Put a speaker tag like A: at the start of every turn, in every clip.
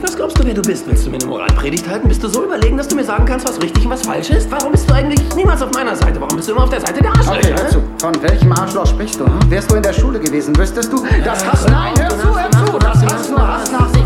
A: Was glaubst du, wer du bist? Willst du mir eine Moralpredigt halten? Bist du so überlegen, dass du mir sagen kannst, was richtig und was falsch ist? Warum bist du eigentlich niemals auf meiner Seite? Warum bist du immer auf der Seite der Arschlöcher?
B: Okay, hör zu. Von welchem Arschloch sprichst du? Hm? Wärst du in der Schule gewesen, wüsstest du, das Hass... Nein, hör zu, hör zu! Das Hass nur Hass nach sich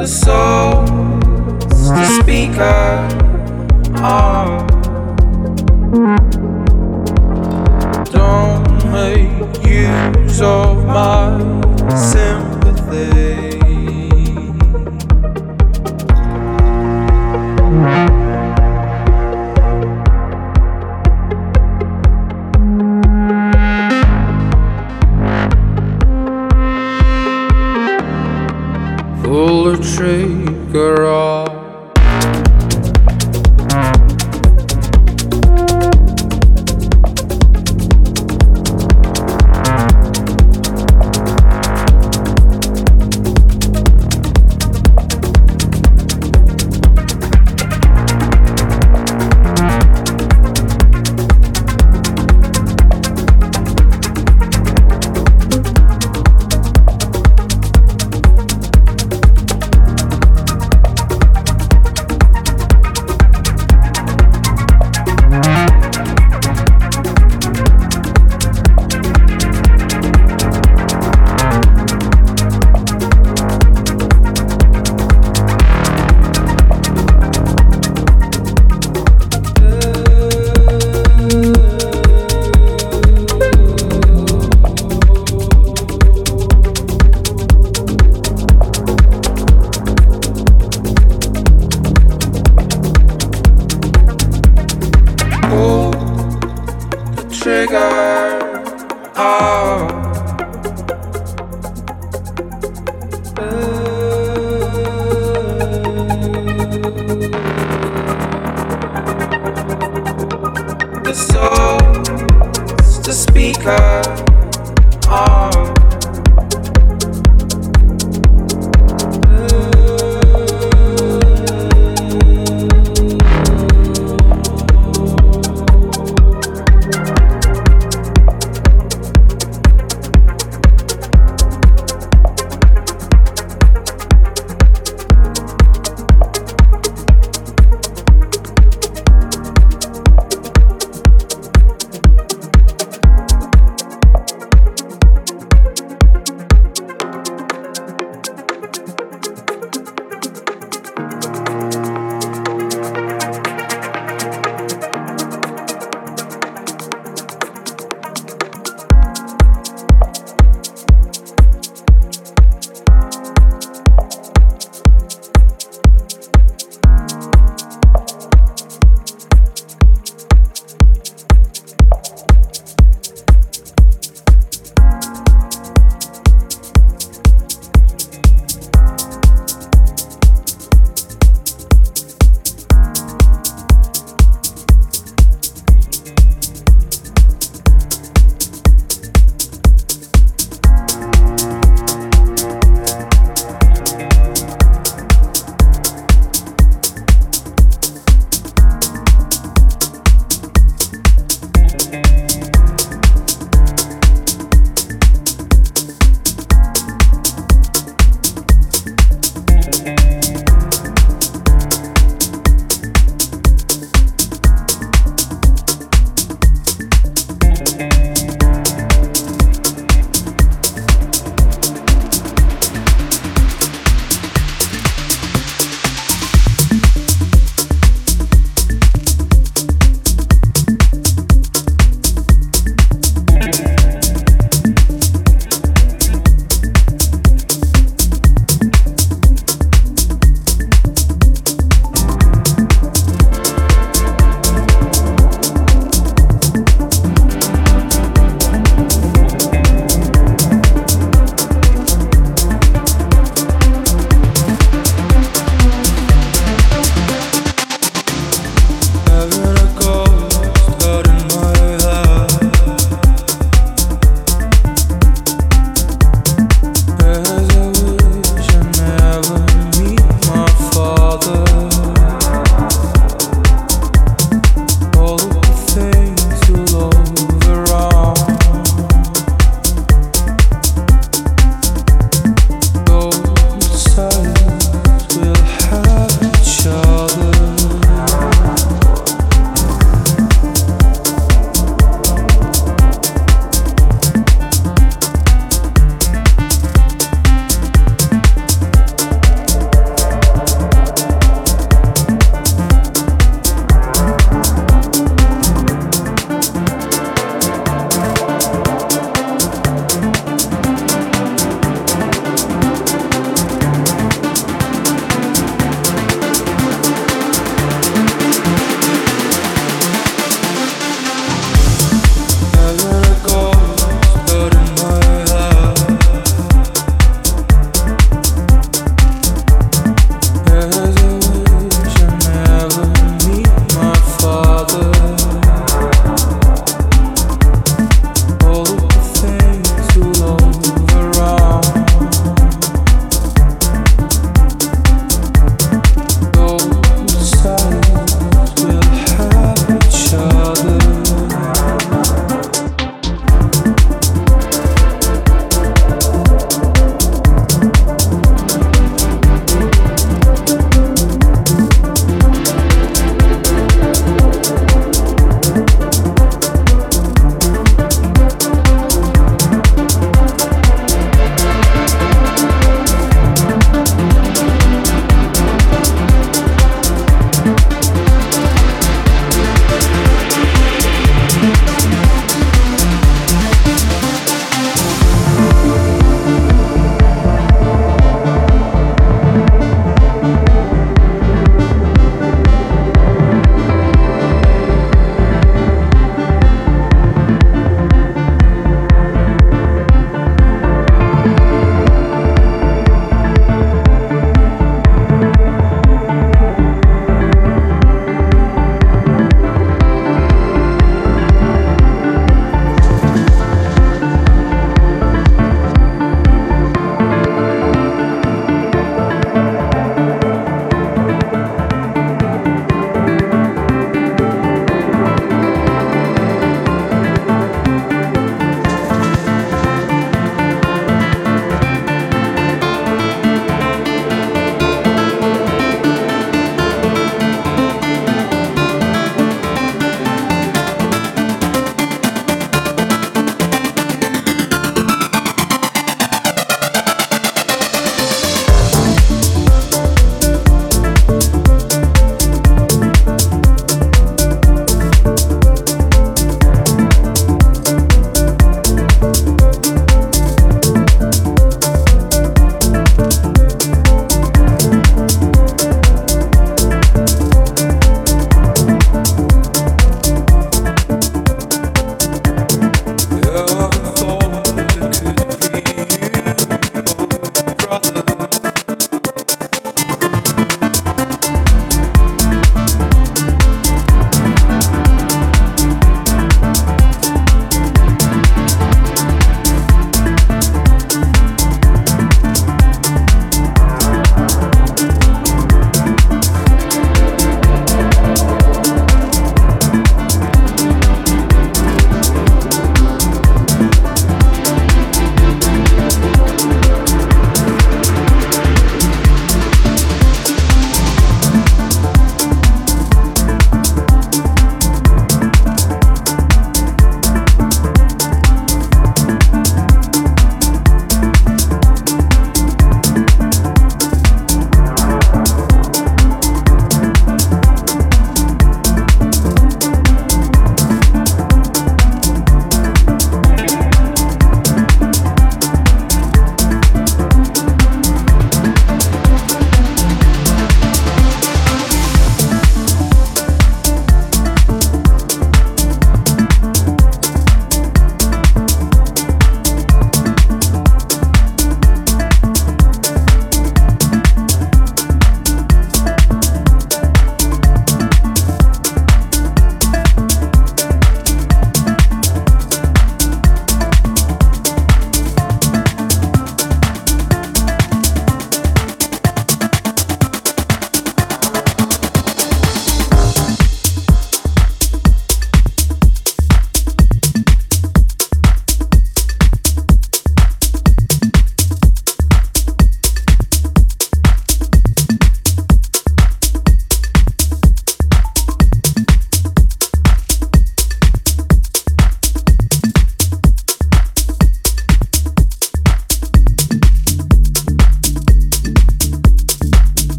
C: the
D: soul's the speaker. Oh.
C: Don't make use of my sympathy.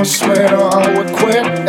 B: I swear I would quit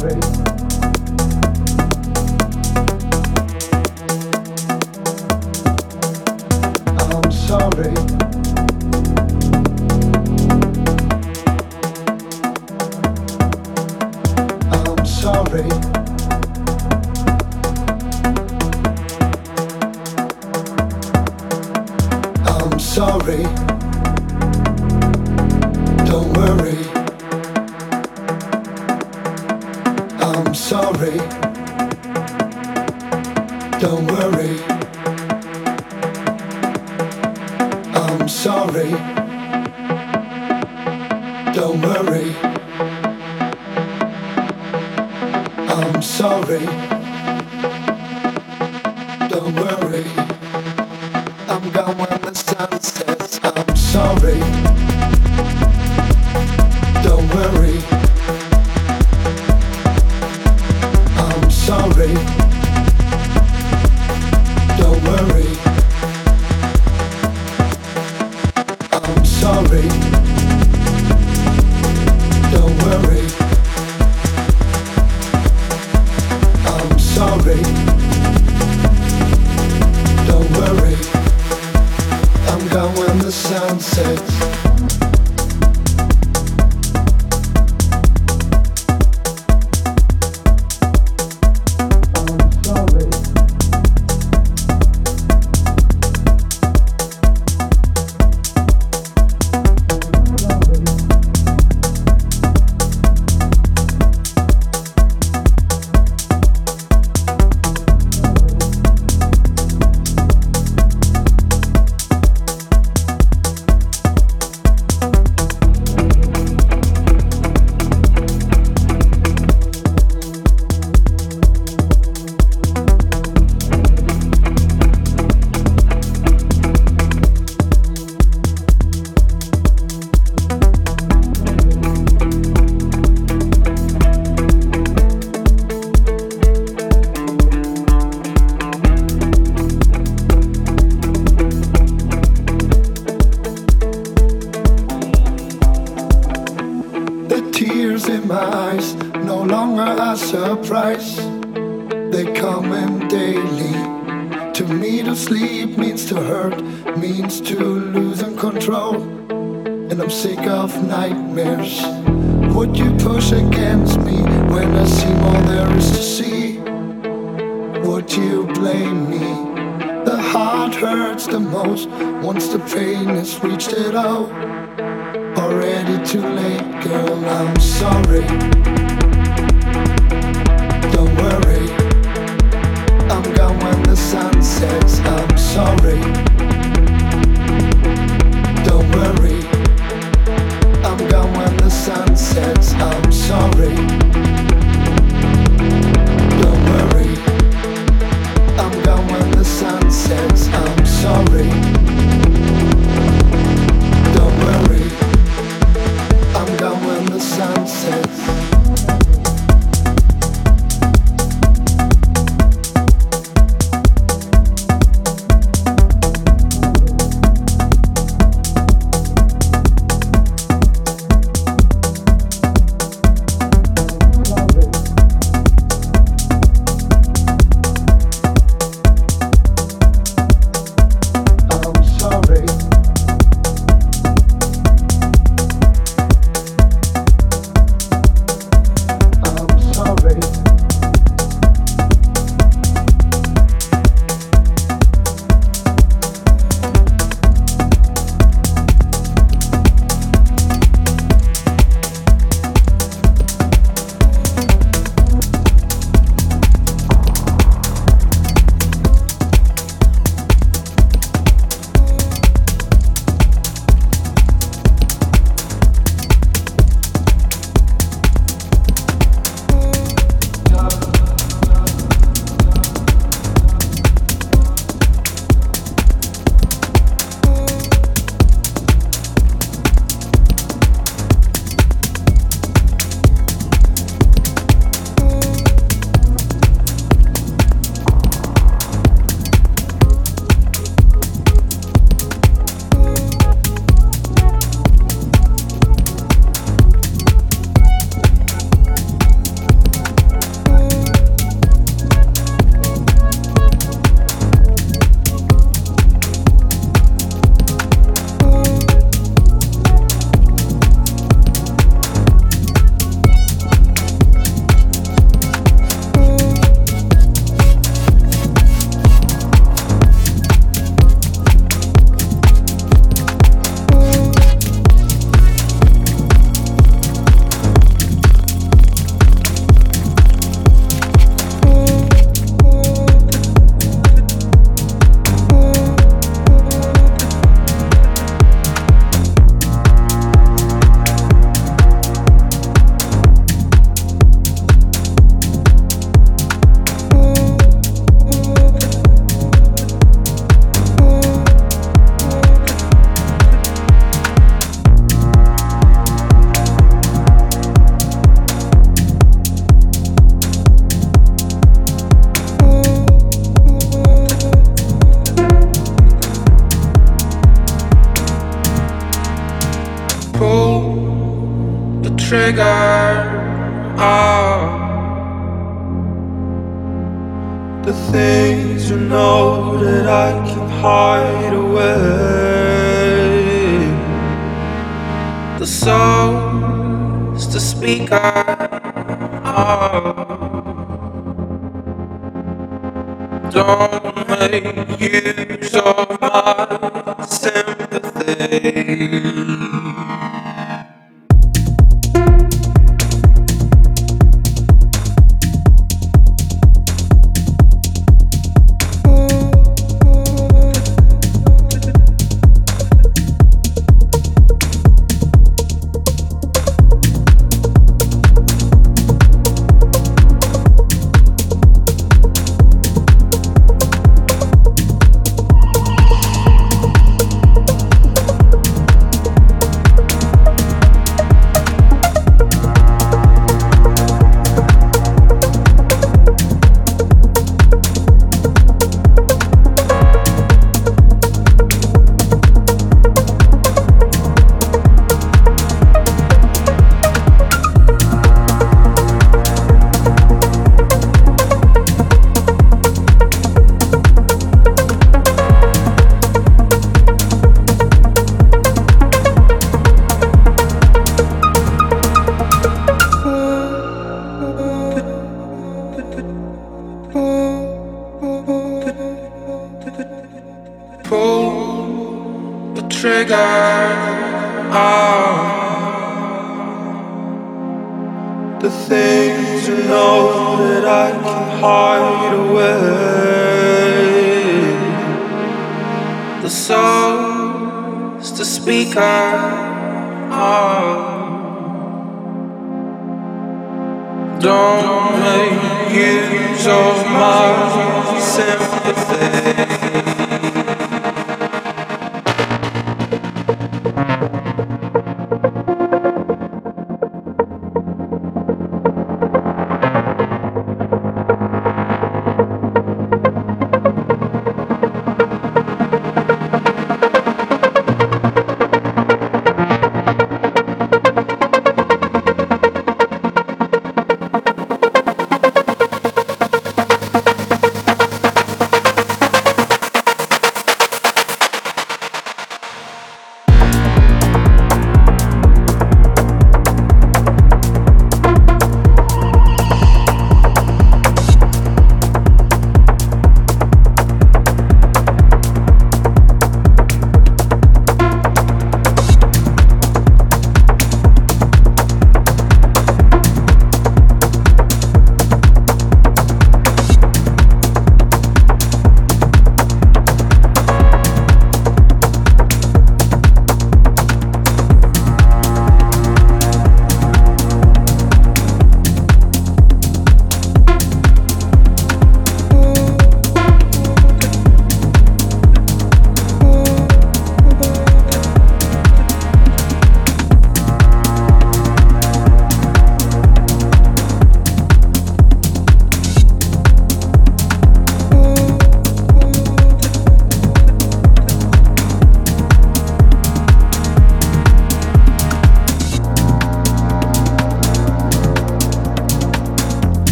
B: already.